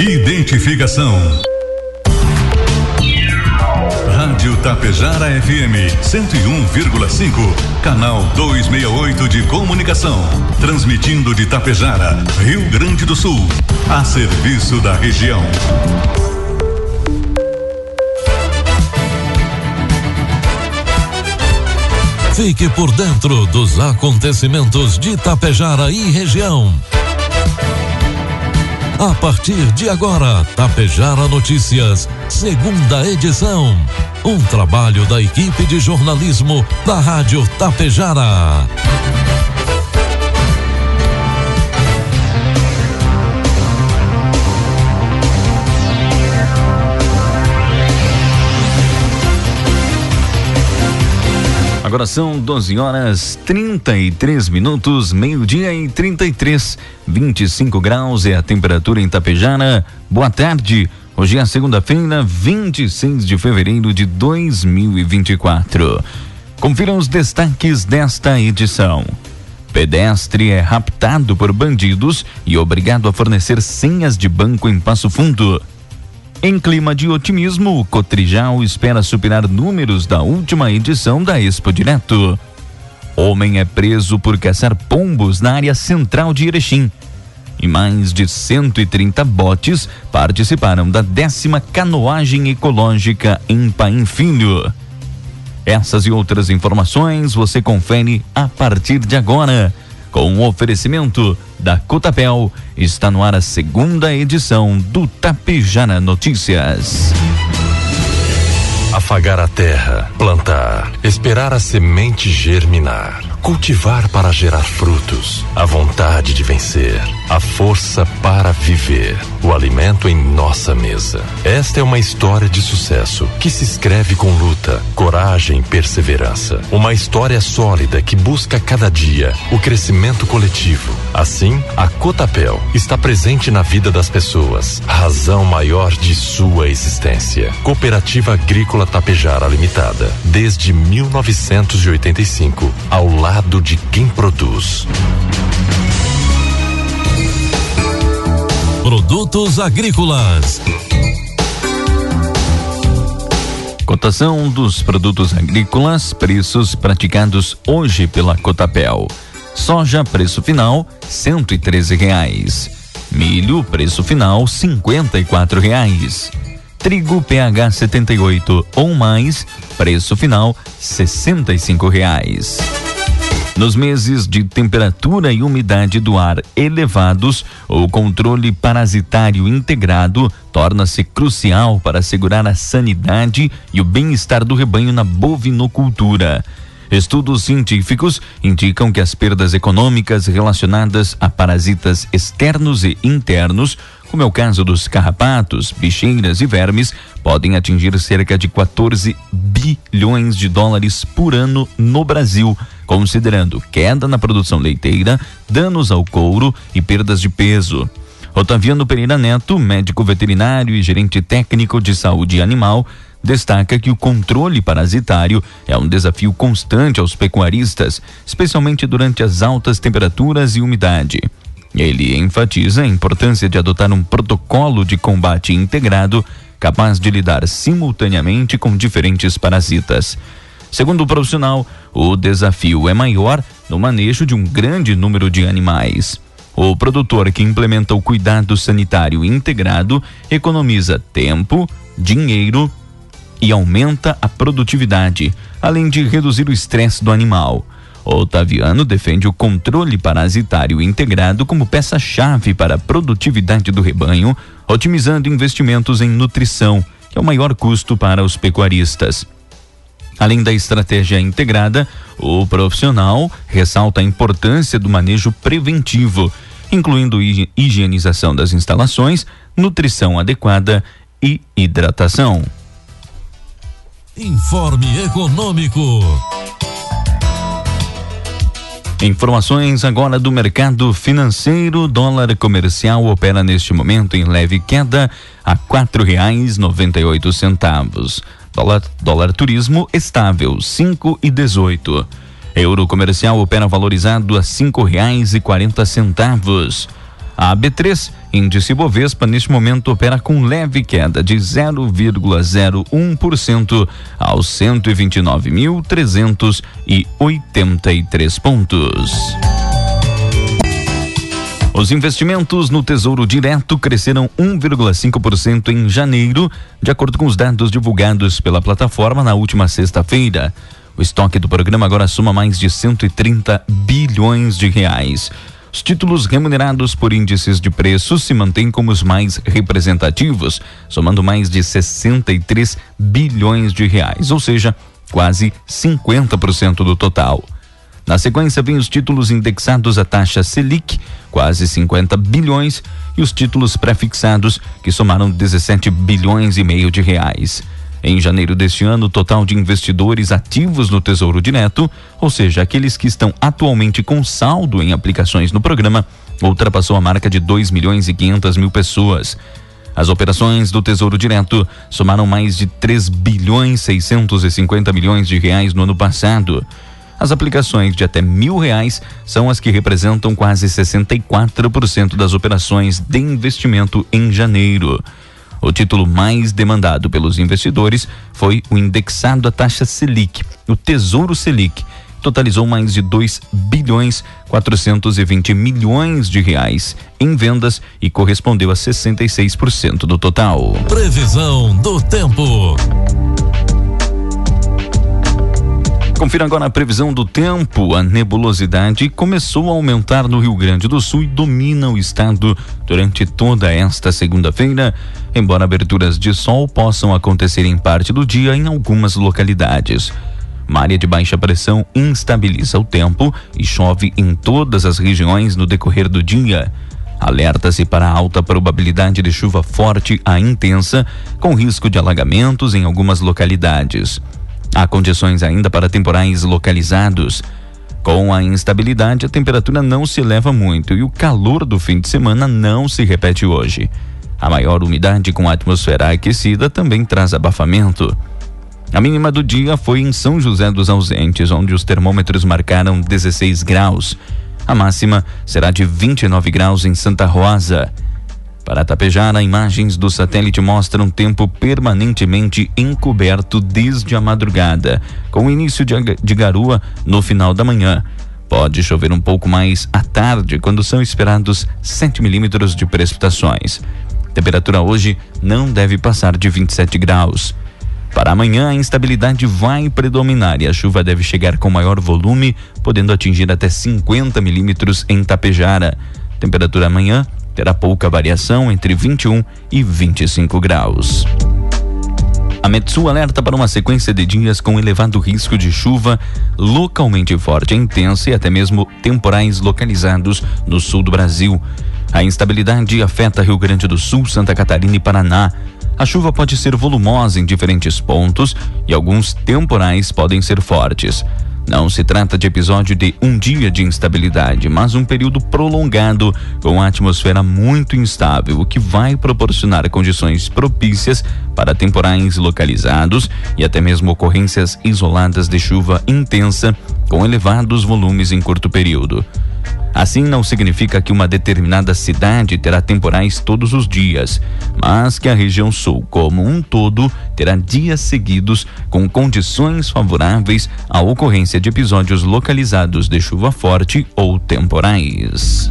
Identificação. Rádio Tapejara FM 101,5, canal 268 de comunicação, transmitindo de Tapejara, Rio Grande do Sul, a serviço da região. Fique por dentro dos acontecimentos de Tapejara e região. A partir de agora, Tapejara Notícias, segunda edição. Um trabalho da equipe de jornalismo da Rádio Tapejara. Agora são 12 horas 33 minutos, meio-dia e 33, 25 graus é a temperatura em Tapejara. Boa tarde. Hoje é segunda-feira, 26 de fevereiro de 2024. Confira os destaques desta edição. Pedestre é raptado por bandidos e obrigado a fornecer senhas de banco em Passo Fundo. Em clima de otimismo, Cotrijal espera superar números da última edição da Expo Direto. Homem é preso por caçar pombos na área central de Erechim. E mais de 130 botes participaram da décima canoagem ecológica em Paim Filho. Essas e outras informações você confere a partir de agora com o oferecimento da Cotapel, está no ar a segunda edição do Tapejara Notícias. Afagar a terra, plantar, esperar a semente germinar, cultivar para gerar frutos, a vontade de vencer, a força para viver, o alimento em nossa mesa. Esta é uma história de sucesso que se escreve com luta, coragem e perseverança. Uma história sólida que busca cada dia o crescimento coletivo. Assim, a Cotapel está presente na vida das pessoas, razão maior de sua existência. Cooperativa Agrícola Tapejara Limitada, desde 1985, ao lado de quem produz. Produtos agrícolas. Cotação dos produtos agrícolas, preços praticados hoje pela Cotapel. Soja, preço final, cento e treze reais. Milho, preço final, cinquenta e quatro reais. Trigo PH 78 ou mais, preço final, sessenta e cinco reais. Nos meses de temperatura e umidade do ar elevados, o controle parasitário integrado torna-se crucial para assegurar a sanidade e o bem-estar do rebanho na bovinocultura. Estudos científicos indicam que as perdas econômicas relacionadas a parasitas externos e internos, como é o caso dos carrapatos, bicheiras e vermes, podem atingir cerca de 14 bilhões de dólares por ano no Brasil, considerando queda na produção leiteira, danos ao couro e perdas de peso. Otaviano Pereira Neto, médico veterinário e gerente técnico de saúde animal, destaca que o controle parasitário é um desafio constante aos pecuaristas, especialmente durante as altas temperaturas e umidade. Ele enfatiza a importância de adotar um protocolo de combate integrado capaz de lidar simultaneamente com diferentes parasitas. Segundo o profissional, o desafio é maior no manejo de um grande número de animais. O produtor que implementa o cuidado sanitário integrado economiza tempo, dinheiro e aumenta a produtividade, além de reduzir o estresse do animal. Otaviano defende o controle parasitário integrado como peça-chave para a produtividade do rebanho, otimizando investimentos em nutrição, que é o maior custo para os pecuaristas. Além da estratégia integrada, o profissional ressalta a importância do manejo preventivo, incluindo higienização das instalações, nutrição adequada e hidratação. Informe Econômico. Informações agora do mercado financeiro. Dólar comercial opera neste momento em leve queda a quatro reais noventa e oito centavos. Dólar, dólar turismo estável cinco e dezoito. Euro comercial opera valorizado a cinco reais e quarenta centavos. A B3, índice Bovespa, neste momento opera com leve queda de 0,01% aos 129.383 pontos. Os investimentos no Tesouro Direto cresceram 1,5% em janeiro, de acordo com os dados divulgados pela plataforma na última sexta-feira. O estoque do programa agora soma mais de 130 bilhões de reais. Os títulos remunerados por índices de preços se mantêm como os mais representativos, somando mais de 63 bilhões de reais, ou seja, quase 50% do total. Na sequência, vem os títulos indexados à taxa Selic, quase 50 bilhões, e os títulos prefixados, que somaram 17 bilhões e meio de reais. Em janeiro deste ano, o total de investidores ativos no Tesouro Direto, ou seja, aqueles que estão atualmente com saldo em aplicações no programa, ultrapassou a marca de 2 milhões e 500 mil pessoas. As operações do Tesouro Direto somaram mais de 3 bilhões 650 milhões de reais no ano passado. As aplicações de até mil reais são as que representam quase 64% das operações de investimento em janeiro. O título mais demandado pelos investidores foi o indexado à taxa Selic, o Tesouro Selic, totalizou mais de 2 bilhões 420 milhões de reais em vendas e correspondeu a 66% do total. Previsão do tempo. Confira agora a previsão do tempo. A nebulosidade começou a aumentar no Rio Grande do Sul e domina o estado durante toda esta segunda-feira, embora aberturas de sol possam acontecer em parte do dia em algumas localidades. Uma área de baixa pressão instabiliza o tempo e chove em todas as regiões no decorrer do dia. Alerta-se para alta probabilidade de chuva forte a intensa, com risco de alagamentos em algumas localidades. Há condições ainda para temporais localizados. Com a instabilidade, a temperatura não se eleva muito e o calor do fim de semana não se repete hoje. A maior umidade com a atmosfera aquecida também traz abafamento. A mínima do dia foi em São José dos Ausentes, onde os termômetros marcaram 16 graus. A máxima será de 29 graus em Santa Rosa. Para Tapejara, imagens do satélite mostram tempo permanentemente encoberto desde a madrugada, com início de, garoa no final da manhã. Pode chover um pouco mais à tarde, quando são esperados 7 milímetros de precipitações. Temperatura hoje não deve passar de 27 graus. Para amanhã, a instabilidade vai predominar e a chuva deve chegar com maior volume, podendo atingir até 50 milímetros em Tapejara. Temperatura amanhã terá pouca variação entre 21 e 25 graus. A Metsu alerta para uma sequência de dias com elevado risco de chuva localmente forte, intensa e até mesmo temporais localizados no sul do Brasil. A instabilidade afeta Rio Grande do Sul, Santa Catarina e Paraná. A chuva pode ser volumosa em diferentes pontos e alguns temporais podem ser fortes. Não se trata de episódio de um dia de instabilidade, mas um período prolongado com a atmosfera muito instável, o que vai proporcionar condições propícias para temporais localizados e até mesmo ocorrências isoladas de chuva intensa com elevados volumes em curto período. Assim, não significa que uma determinada cidade terá temporais todos os dias, mas que a região sul, como um todo, terá dias seguidos com condições favoráveis à ocorrência de episódios localizados de chuva forte ou temporais.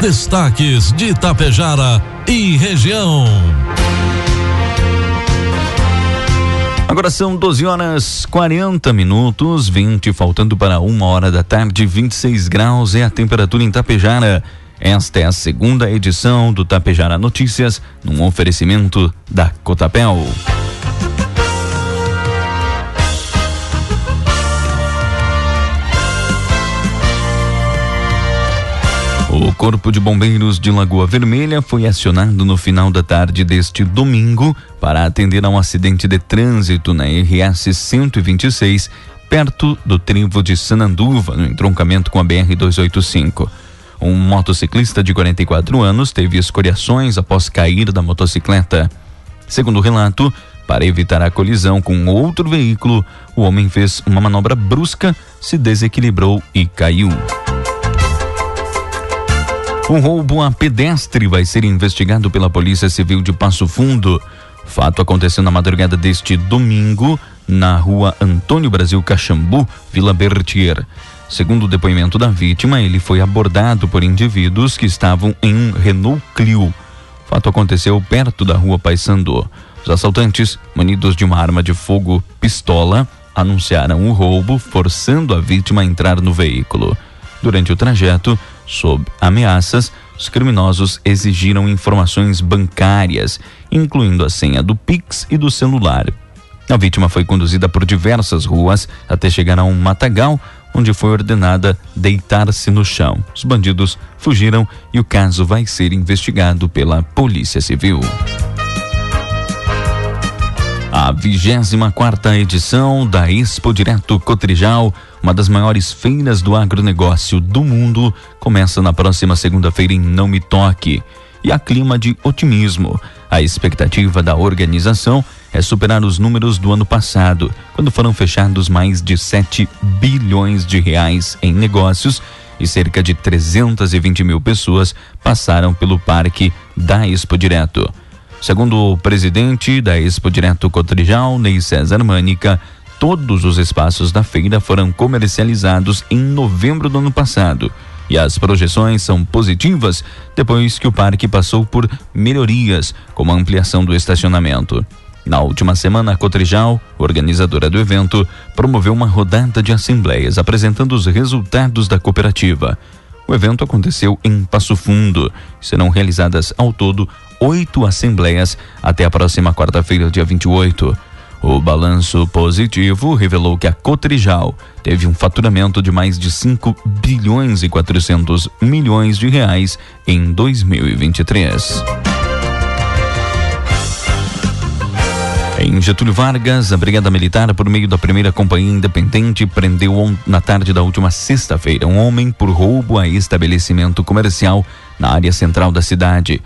Destaques de Itapejara e região. Agora são 12 horas 40 minutos, 20, faltando para uma hora da tarde, 26 graus é a temperatura em Tapejara. Esta é a segunda edição do Tapejara Notícias, num oferecimento da Cotapel. O Corpo de Bombeiros de Lagoa Vermelha foi acionado no final da tarde deste domingo para atender a um acidente de trânsito na RS 126, perto do trevo de Sananduva, no entroncamento com a BR 285. Um motociclista de 44 anos teve escoriações após cair da motocicleta. Segundo o relato, para evitar a colisão com outro veículo, o homem fez uma manobra brusca, se desequilibrou e caiu. Um roubo a pedestre vai ser investigado pela Polícia Civil de Passo Fundo. Fato aconteceu na madrugada deste domingo, na rua Antônio Brasil Caxambu, Vila Bertier. Segundo o depoimento da vítima, ele foi abordado por indivíduos que estavam em um Renault Clio. Fato aconteceu perto da rua Paysandu. Os assaltantes, munidos de uma arma de fogo pistola, anunciaram o roubo, forçando a vítima a entrar no veículo. Durante o trajeto, sob ameaças, os criminosos exigiram informações bancárias, incluindo a senha do Pix e do celular. A vítima foi conduzida por diversas ruas até chegar a um matagal, onde foi ordenada deitar-se no chão. Os bandidos fugiram e o caso vai ser investigado pela Polícia Civil. A 24 quarta edição da Expo Direto Cotrijal, uma das maiores feiras do agronegócio do mundo, começa na próxima segunda-feira em Não Me Toque. E há clima de otimismo. A expectativa da organização é superar os números do ano passado, quando foram fechados mais de 7 bilhões de reais em negócios e cerca de 320 mil pessoas passaram pelo parque da Expo Direto. Segundo o presidente da Expo Direto Cotrijal, Ney César Mânica, todos os espaços da feira foram comercializados em novembro do ano passado. E as projeções são positivas depois que o parque passou por melhorias, como a ampliação do estacionamento. Na última semana, a Cotrijal, organizadora do evento, promoveu uma rodada de assembleias apresentando os resultados da cooperativa. O evento aconteceu em Passo Fundo. Serão realizadas ao todo oito assembleias até a próxima quarta-feira, dia 28. O balanço positivo revelou que a Cotrijal teve um faturamento de mais de 5 bilhões e 400 milhões de reais em 2023. Em Getúlio Vargas, a Brigada Militar, por meio da primeira Companhia Independente, prendeu na tarde da última sexta-feira um homem por roubo a estabelecimento comercial na área central da cidade.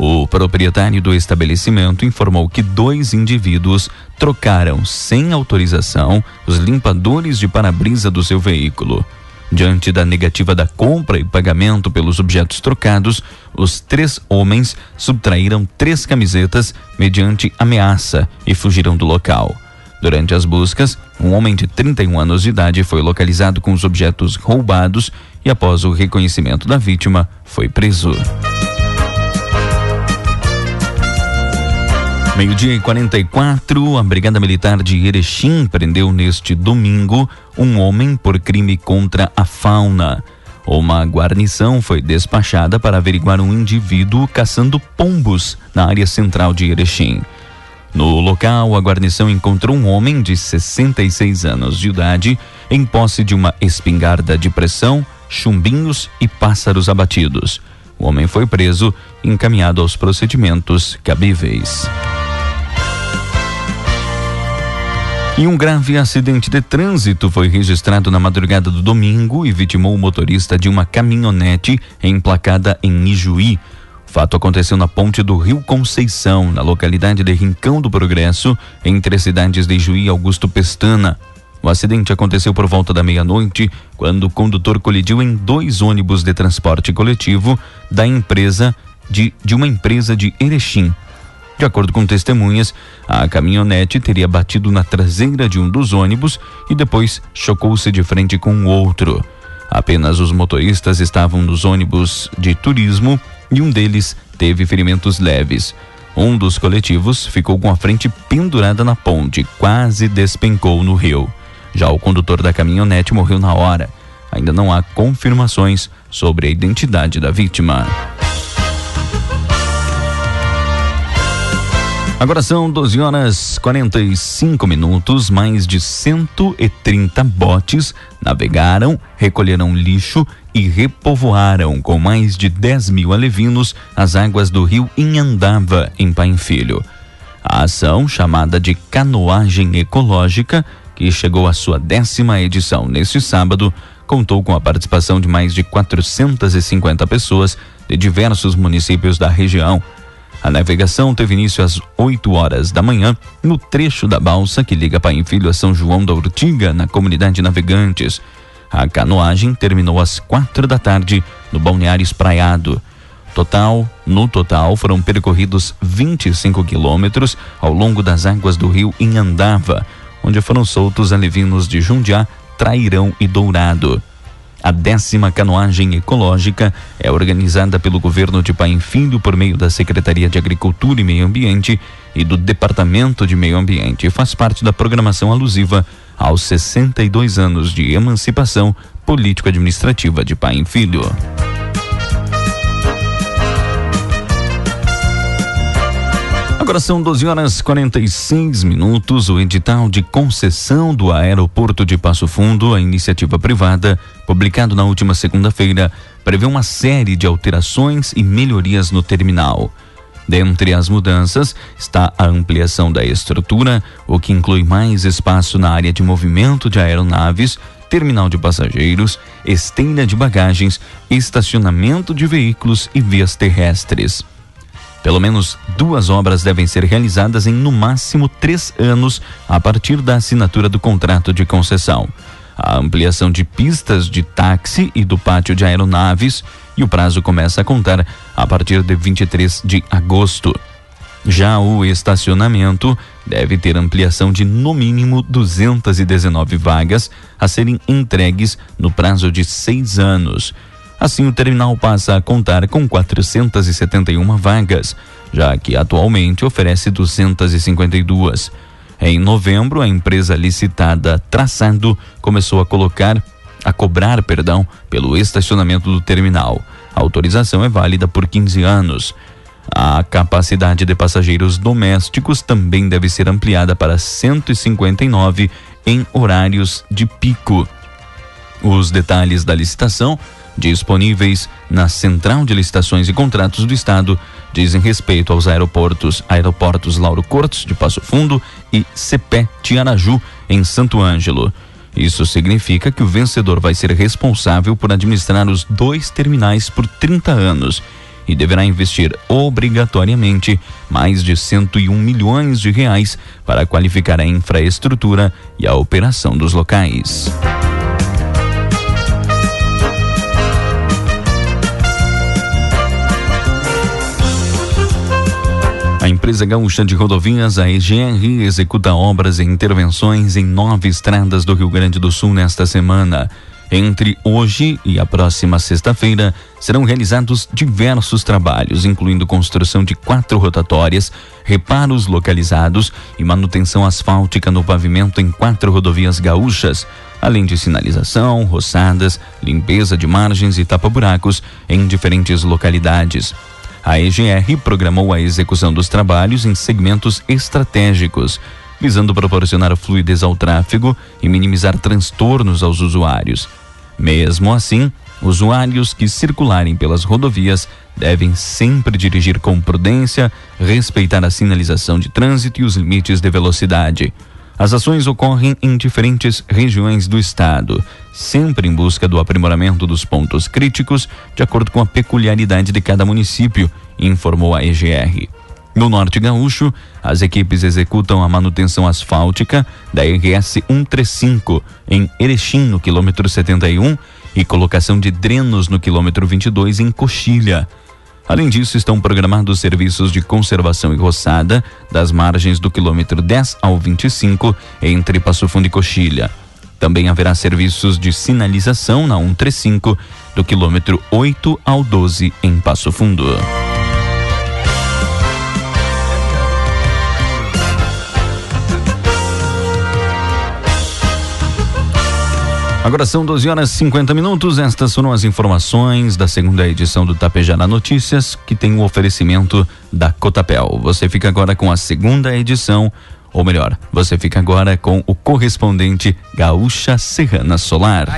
O proprietário do estabelecimento informou que dois indivíduos trocaram sem autorização os limpadores de para-brisa do seu veículo. Diante da negativa da compra e pagamento pelos objetos trocados, os três homens subtraíram três camisetas mediante ameaça e fugiram do local. Durante as buscas, um homem de 31 anos de idade foi localizado com os objetos roubados e, após o reconhecimento da vítima, foi preso. Meio-dia e 44, a Brigada Militar de Erechim prendeu neste domingo um homem por crime contra a fauna. Uma guarnição foi despachada para averiguar um indivíduo caçando pombos na área central de Erechim. No local, a guarnição encontrou um homem de 66 anos de idade em posse de uma espingarda de pressão, chumbinhos e pássaros abatidos. O homem foi preso e encaminhado aos procedimentos cabíveis. E um grave acidente de trânsito foi registrado na madrugada do domingo e vitimou o motorista de uma caminhonete emplacada em Ijuí. O fato aconteceu na ponte do Rio Conceição, na localidade de Rincão do Progresso, entre as cidades de Ijuí e Augusto Pestana. O acidente aconteceu por volta da meia-noite, quando o condutor colidiu em dois ônibus de transporte coletivo da empresa de, de uma empresa de Erechim. De acordo com testemunhas, a caminhonete teria batido na traseira de um dos ônibus e depois chocou-se de frente com o outro. Apenas os motoristas estavam nos ônibus de turismo e um deles teve ferimentos leves. Um dos coletivos ficou com a frente pendurada na ponte, quase despencou no rio. Já o condutor da caminhonete morreu na hora. Ainda não há confirmações sobre a identidade da vítima. Agora são 12 horas 45 minutos. Mais de 130 botes navegaram, recolheram lixo e repovoaram com mais de 10 mil alevinos as águas do rio Inhandava, em Pai Filho. A ação, chamada de Canoagem Ecológica, que chegou à sua décima edição neste sábado, contou com a participação de mais de 450 pessoas de diversos municípios da região a navegação teve início às 8 horas da manhã no trecho da balsa que liga Pai Filho a São João da Urtiga, na comunidade Navegantes. A canoagem terminou às quatro da tarde no Balneário Espraiado. Total, no total, foram percorridos 25 quilômetros ao longo das águas do rio Inhandava, onde foram soltos alevinos de Jundiá, Trairão e Dourado. A décima canoagem ecológica é organizada pelo governo de Paim Filho por meio da Secretaria de Agricultura e Meio Ambiente e do Departamento de Meio Ambiente e faz parte da programação alusiva aos 62 anos de emancipação político-administrativa de Paim Filho. Agora são 12 horas 46 minutos. O edital de concessão do aeroporto de Passo Fundo, a iniciativa privada, publicado na última segunda-feira, prevê uma série de alterações e melhorias no terminal. Dentre as mudanças está a ampliação da estrutura, o que inclui mais espaço na área de movimento de aeronaves, terminal de passageiros, esteira de bagagens, estacionamento de veículos e vias terrestres. Pelo menos duas obras devem ser realizadas em no máximo três anos a partir da assinatura do contrato de concessão. A ampliação de pistas de táxi e do pátio de aeronaves e o prazo começa a contar a partir de 23 de agosto. Já o estacionamento deve ter ampliação de no mínimo 219 vagas a serem entregues no prazo de seis anos Assim, o terminal passa a contar com 471 vagas, já que atualmente oferece 252. Em novembro, a empresa licitada Traçado começou a colocar a cobrar, perdão, pelo estacionamento do terminal. A autorização é válida por 15 anos. A capacidade de passageiros domésticos também deve ser ampliada para 159 em horários de pico. Os detalhes da licitação disponíveis na Central de Licitações e Contratos do Estado dizem respeito aos aeroportos Aeroportos Lauro Cortes de Passo Fundo e Cepé Tiaraju em Santo Ângelo. Isso significa que o vencedor vai ser responsável por administrar os dois terminais por 30 anos e deverá investir obrigatoriamente mais de 101 milhões de reais para qualificar a infraestrutura e a operação dos locais. A empresa gaúcha de rodovias, a EGR, executa obras e intervenções em nove estradas do Rio Grande do Sul nesta semana. Entre hoje e a próxima sexta-feira, serão realizados diversos trabalhos, incluindo construção de quatro rotatórias, reparos localizados e manutenção asfáltica no pavimento em quatro rodovias gaúchas, além de sinalização, roçadas, limpeza de margens e tapa-buracos em diferentes localidades. A EGR programou a execução dos trabalhos em segmentos estratégicos, visando proporcionar fluidez ao tráfego e minimizar transtornos aos usuários. Mesmo assim, usuários que circularem pelas rodovias devem sempre dirigir com prudência, respeitar a sinalização de trânsito e os limites de velocidade. As ações ocorrem em diferentes regiões do estado, sempre em busca do aprimoramento dos pontos críticos, de acordo com a peculiaridade de cada município, informou a EGR. No Norte Gaúcho, as equipes executam a manutenção asfáltica da RS 135 em Erechim, no quilômetro 71, e colocação de drenos no quilômetro 22 em Coxilha. Além disso, estão programados serviços de conservação e roçada das margens do quilômetro 10 ao 25 entre Passo Fundo e Coxilha. Também haverá serviços de sinalização na 135 do quilômetro 8 ao 12 em Passo Fundo. Agora são 12 horas e 50 minutos. Estas foram as informações da segunda edição do Tapejara Notícias, que tem o oferecimento da Cotapel. Você fica agora com a segunda edição, ou melhor, você fica agora com o correspondente Gaúcha Serrana Solar.